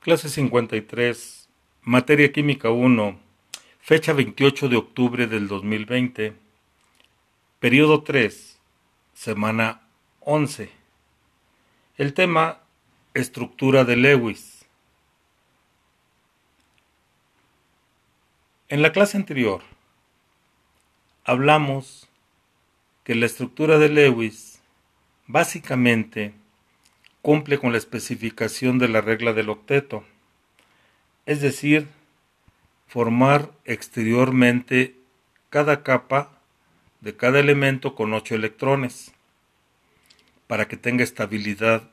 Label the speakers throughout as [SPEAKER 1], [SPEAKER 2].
[SPEAKER 1] Clase 53, Materia Química 1, fecha 28 de octubre del 2020, periodo 3, semana 11. El tema, estructura de Lewis. En la clase anterior, hablamos que la estructura de Lewis básicamente cumple con la especificación de la regla del octeto, es decir, formar exteriormente cada capa de cada elemento con ocho electrones para que tenga estabilidad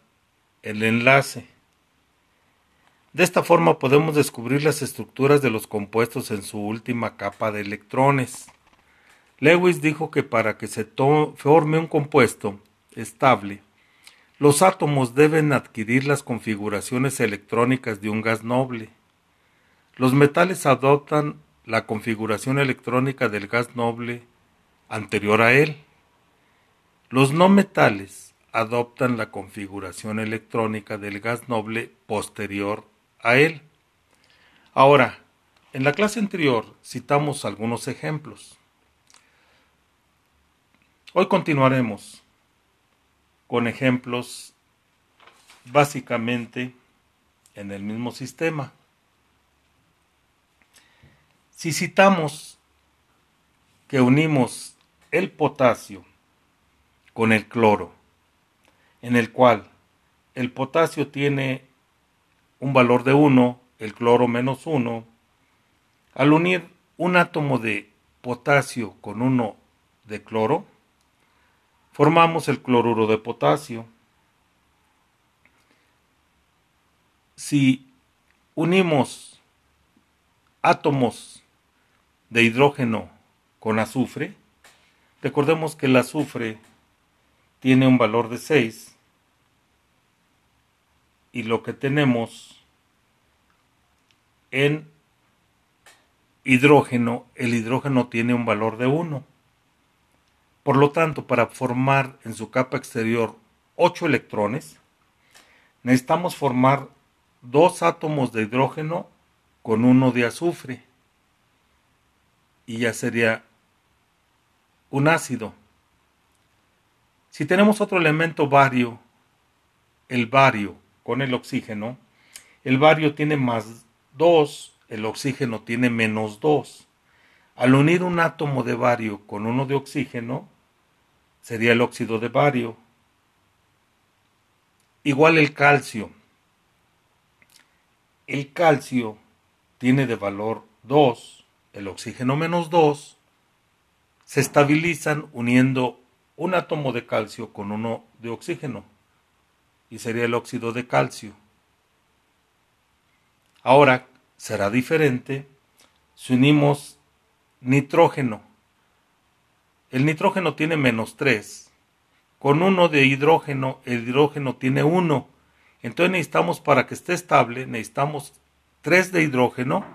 [SPEAKER 1] el enlace. De esta forma podemos descubrir las estructuras de los compuestos en su última capa de electrones. Lewis dijo que para que se forme un compuesto estable, los átomos deben adquirir las configuraciones electrónicas de un gas noble. Los metales adoptan la configuración electrónica del gas noble anterior a él. Los no metales adoptan la configuración electrónica del gas noble posterior a él. Ahora, en la clase anterior citamos algunos ejemplos. Hoy continuaremos con ejemplos básicamente en el mismo sistema. Si citamos que unimos el potasio con el cloro, en el cual el potasio tiene un valor de 1, el cloro menos 1, al unir un átomo de potasio con uno de cloro, formamos el cloruro de potasio. Si unimos átomos de hidrógeno con azufre, recordemos que el azufre tiene un valor de 6 y lo que tenemos en hidrógeno, el hidrógeno tiene un valor de 1. Por lo tanto, para formar en su capa exterior 8 electrones, necesitamos formar dos átomos de hidrógeno con uno de azufre. Y ya sería un ácido. Si tenemos otro elemento bario, el bario con el oxígeno, el bario tiene más 2, el oxígeno tiene menos 2. Al unir un átomo de bario con uno de oxígeno, sería el óxido de bario. Igual el calcio. El calcio tiene de valor 2, el oxígeno menos 2, se estabilizan uniendo un átomo de calcio con uno de oxígeno y sería el óxido de calcio. Ahora será diferente si unimos nitrógeno el nitrógeno tiene menos 3. Con uno de hidrógeno, el hidrógeno tiene 1. Entonces necesitamos, para que esté estable, necesitamos 3 de hidrógeno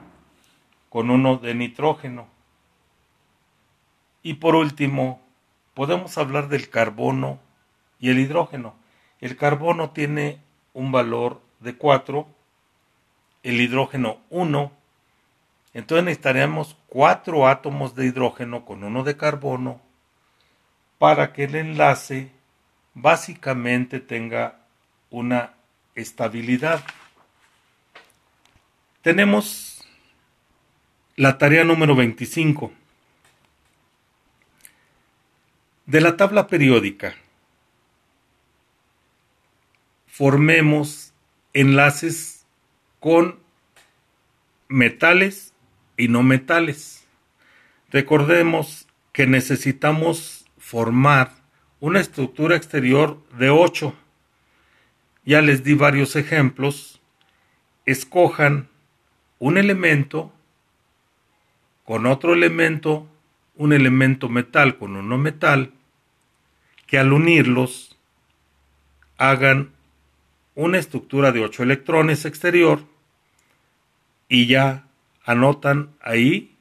[SPEAKER 1] con uno de nitrógeno. Y por último, podemos hablar del carbono y el hidrógeno. El carbono tiene un valor de 4, el hidrógeno 1, entonces necesitaríamos 4 átomos de hidrógeno con uno de carbono para que el enlace básicamente tenga una estabilidad. Tenemos la tarea número 25 de la tabla periódica. Formemos enlaces con metales y no metales. Recordemos que necesitamos formar una estructura exterior de 8. Ya les di varios ejemplos. Escojan un elemento con otro elemento, un elemento metal con uno metal, que al unirlos hagan una estructura de 8 electrones exterior y ya anotan ahí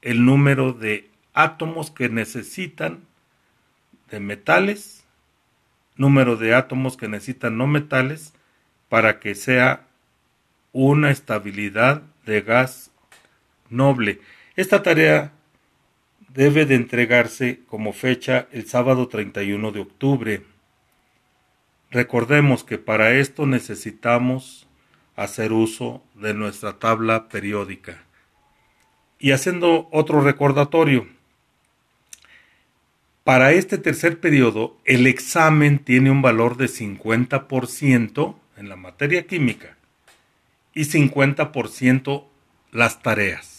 [SPEAKER 1] el número de átomos que necesitan de metales, número de átomos que necesitan no metales para que sea una estabilidad de gas noble. Esta tarea debe de entregarse como fecha el sábado 31 de octubre. Recordemos que para esto necesitamos hacer uso de nuestra tabla periódica. Y haciendo otro recordatorio, para este tercer periodo el examen tiene un valor de 50% en la materia química y 50% las tareas.